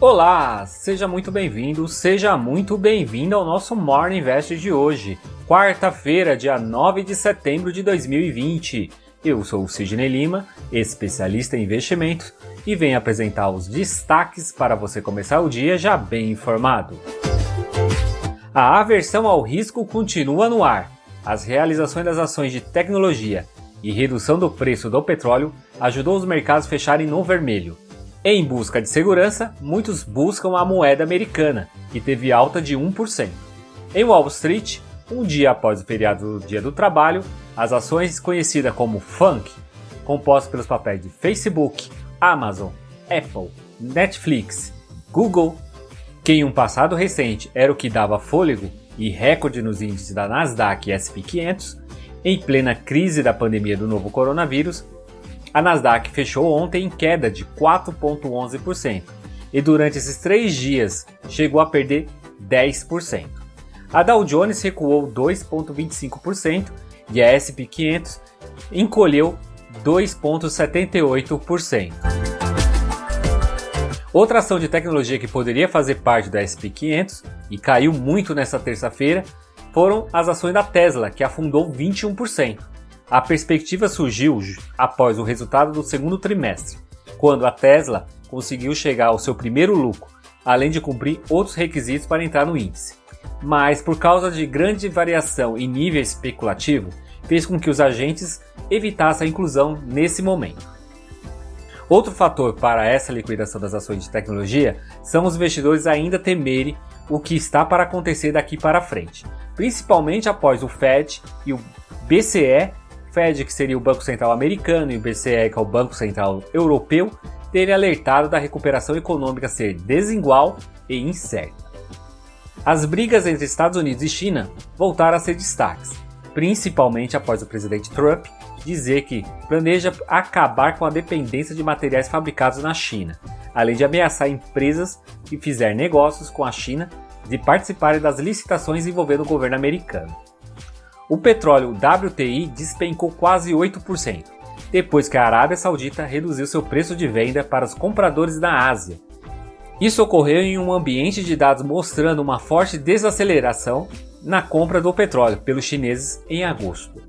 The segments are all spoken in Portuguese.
Olá, seja muito bem-vindo, seja muito bem-vindo ao nosso Morning Invest de hoje, quarta-feira, dia 9 de setembro de 2020. Eu sou o Sidney Lima, especialista em investimentos, e venho apresentar os destaques para você começar o dia já bem informado. A aversão ao risco continua no ar. As realizações das ações de tecnologia e redução do preço do petróleo ajudou os mercados a fecharem no vermelho em busca de segurança, muitos buscam a moeda americana, que teve alta de 1%. Em Wall Street, um dia após o feriado do Dia do Trabalho, as ações conhecidas como FUNK, compostas pelos papéis de Facebook, Amazon, Apple, Netflix, Google, que em um passado recente era o que dava fôlego e recorde nos índices da Nasdaq e S&P 500, em plena crise da pandemia do novo coronavírus, a Nasdaq fechou ontem em queda de 4,11% e durante esses três dias chegou a perder 10%. A Dow Jones recuou 2,25% e a S&P 500 encolheu 2,78%. Outra ação de tecnologia que poderia fazer parte da S&P 500 e caiu muito nesta terça-feira foram as ações da Tesla, que afundou 21%. A perspectiva surgiu após o resultado do segundo trimestre, quando a Tesla conseguiu chegar ao seu primeiro lucro, além de cumprir outros requisitos para entrar no índice. Mas, por causa de grande variação em nível especulativo, fez com que os agentes evitassem a inclusão nesse momento. Outro fator para essa liquidação das ações de tecnologia são os investidores ainda temerem o que está para acontecer daqui para frente, principalmente após o Fed e o BCE Fed, que seria o Banco Central americano, e o BCE, que é o Banco Central europeu, terem alertado da recuperação econômica ser desigual e incerta. As brigas entre Estados Unidos e China voltaram a ser destaques, principalmente após o presidente Trump dizer que planeja acabar com a dependência de materiais fabricados na China, além de ameaçar empresas que fizerem negócios com a China de participarem das licitações envolvendo o governo americano. O petróleo WTI despencou quase 8%, depois que a Arábia Saudita reduziu seu preço de venda para os compradores da Ásia. Isso ocorreu em um ambiente de dados mostrando uma forte desaceleração na compra do petróleo pelos chineses em agosto.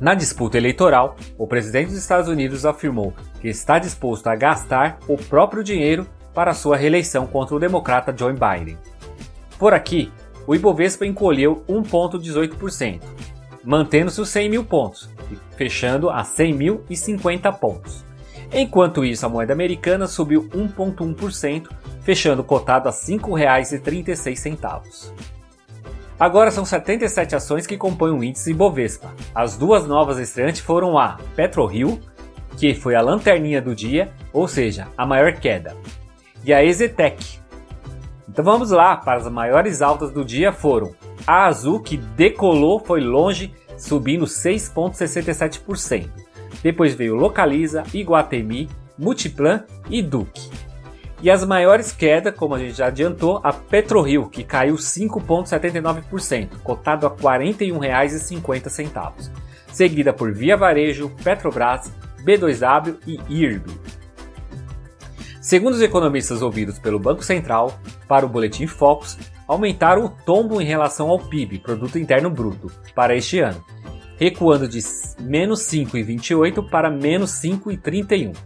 Na disputa eleitoral, o presidente dos Estados Unidos afirmou que está disposto a gastar o próprio dinheiro para sua reeleição contra o democrata Joe Biden. Por aqui, o Ibovespa encolheu 1,18%, mantendo-se os 100 mil pontos, fechando a 100.050 pontos. Enquanto isso, a moeda americana subiu 1,1%, fechando cotado a R$ 5,36. Agora são 77 ações que compõem o índice Ibovespa. As duas novas estreantes foram a PetroRio, que foi a lanterninha do dia, ou seja, a maior queda, e a Ezetec, então vamos lá, para as maiores altas do dia foram a Azul, que decolou, foi longe, subindo 6,67%. Depois veio Localiza, Iguatemi, Multiplan e Duque. E as maiores quedas, como a gente já adiantou, a PetroRio, que caiu 5,79%, cotado a R$ 41,50. Seguida por Via Varejo, Petrobras, B2W e IRB. Segundo os economistas ouvidos pelo Banco Central, para o Boletim Focus, aumentaram o tombo em relação ao PIB, Produto Interno Bruto, para este ano, recuando de menos 5,28 para menos 5,31.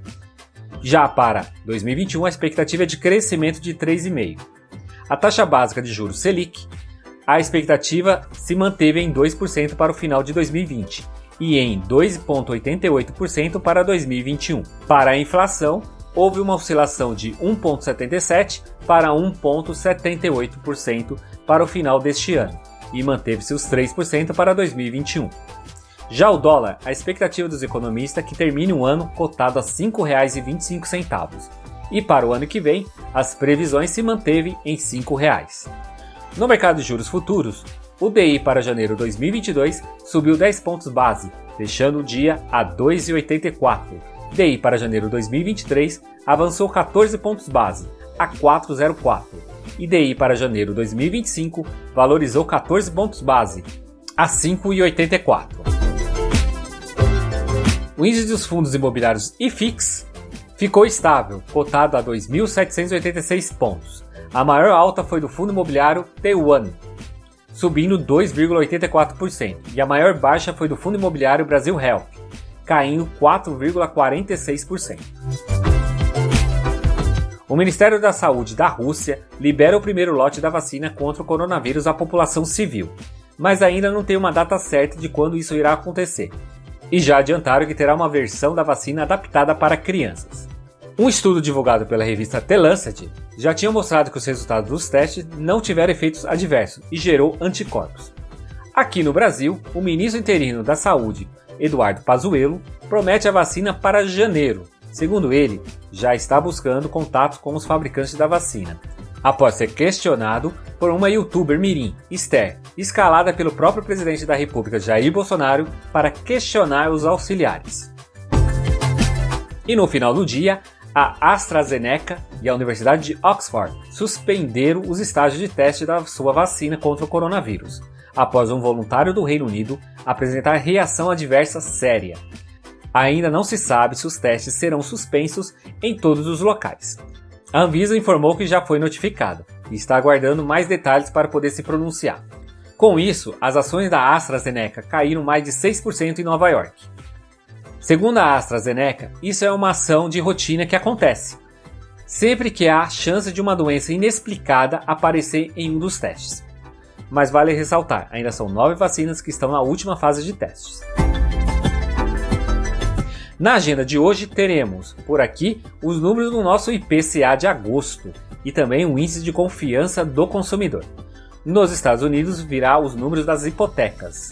Já para 2021, a expectativa é de crescimento de 3,5. A taxa básica de juros Selic, a expectativa se manteve em 2% para o final de 2020 e em 2,88% para 2021. Para a inflação, houve uma oscilação de 1,77% para 1,78% para o final deste ano e manteve-se os 3% para 2021. Já o dólar, a expectativa dos economistas é que termine o ano cotado a R$ 5,25 e para o ano que vem as previsões se manteve em R$ 5,00. No mercado de juros futuros, o DI para janeiro 2022 subiu 10 pontos base, deixando o dia a 2,84 DI para janeiro 2023 avançou 14 pontos base, a 404. E DI para janeiro 2025 valorizou 14 pontos base, a 5,84. O índice dos fundos imobiliários IFIX ficou estável, cotado a 2.786 pontos. A maior alta foi do fundo imobiliário T1, subindo 2,84%, e a maior baixa foi do fundo imobiliário Brasil Health, caindo 4,46%. O Ministério da Saúde da Rússia libera o primeiro lote da vacina contra o coronavírus à população civil, mas ainda não tem uma data certa de quando isso irá acontecer. E já adiantaram que terá uma versão da vacina adaptada para crianças. Um estudo divulgado pela revista The Lancet já tinha mostrado que os resultados dos testes não tiveram efeitos adversos e gerou anticorpos. Aqui no Brasil, o ministro interino da Saúde, Eduardo Pazuello, promete a vacina para janeiro. Segundo ele, já está buscando contatos com os fabricantes da vacina, após ser questionado por uma youtuber mirim, Esther, escalada pelo próprio presidente da República Jair Bolsonaro para questionar os auxiliares. E no final do dia, a AstraZeneca e a Universidade de Oxford suspenderam os estágios de teste da sua vacina contra o coronavírus, após um voluntário do Reino Unido apresentar reação adversa séria. Ainda não se sabe se os testes serão suspensos em todos os locais. A Anvisa informou que já foi notificada e está aguardando mais detalhes para poder se pronunciar. Com isso, as ações da AstraZeneca caíram mais de 6% em Nova York. Segundo a AstraZeneca, isso é uma ação de rotina que acontece sempre que há chance de uma doença inexplicada aparecer em um dos testes. Mas vale ressaltar, ainda são nove vacinas que estão na última fase de testes. Na agenda de hoje teremos, por aqui, os números do nosso IPCA de agosto e também o índice de confiança do consumidor. Nos Estados Unidos virá os números das hipotecas.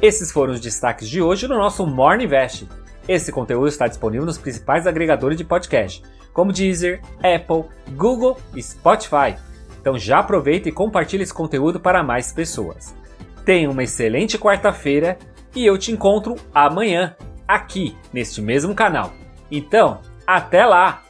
Esses foram os destaques de hoje no nosso Morning Invest. Esse conteúdo está disponível nos principais agregadores de podcast, como Deezer, Apple, Google e Spotify. Então já aproveita e compartilhe esse conteúdo para mais pessoas. Tenha uma excelente quarta-feira e eu te encontro amanhã, aqui neste mesmo canal. Então, até lá!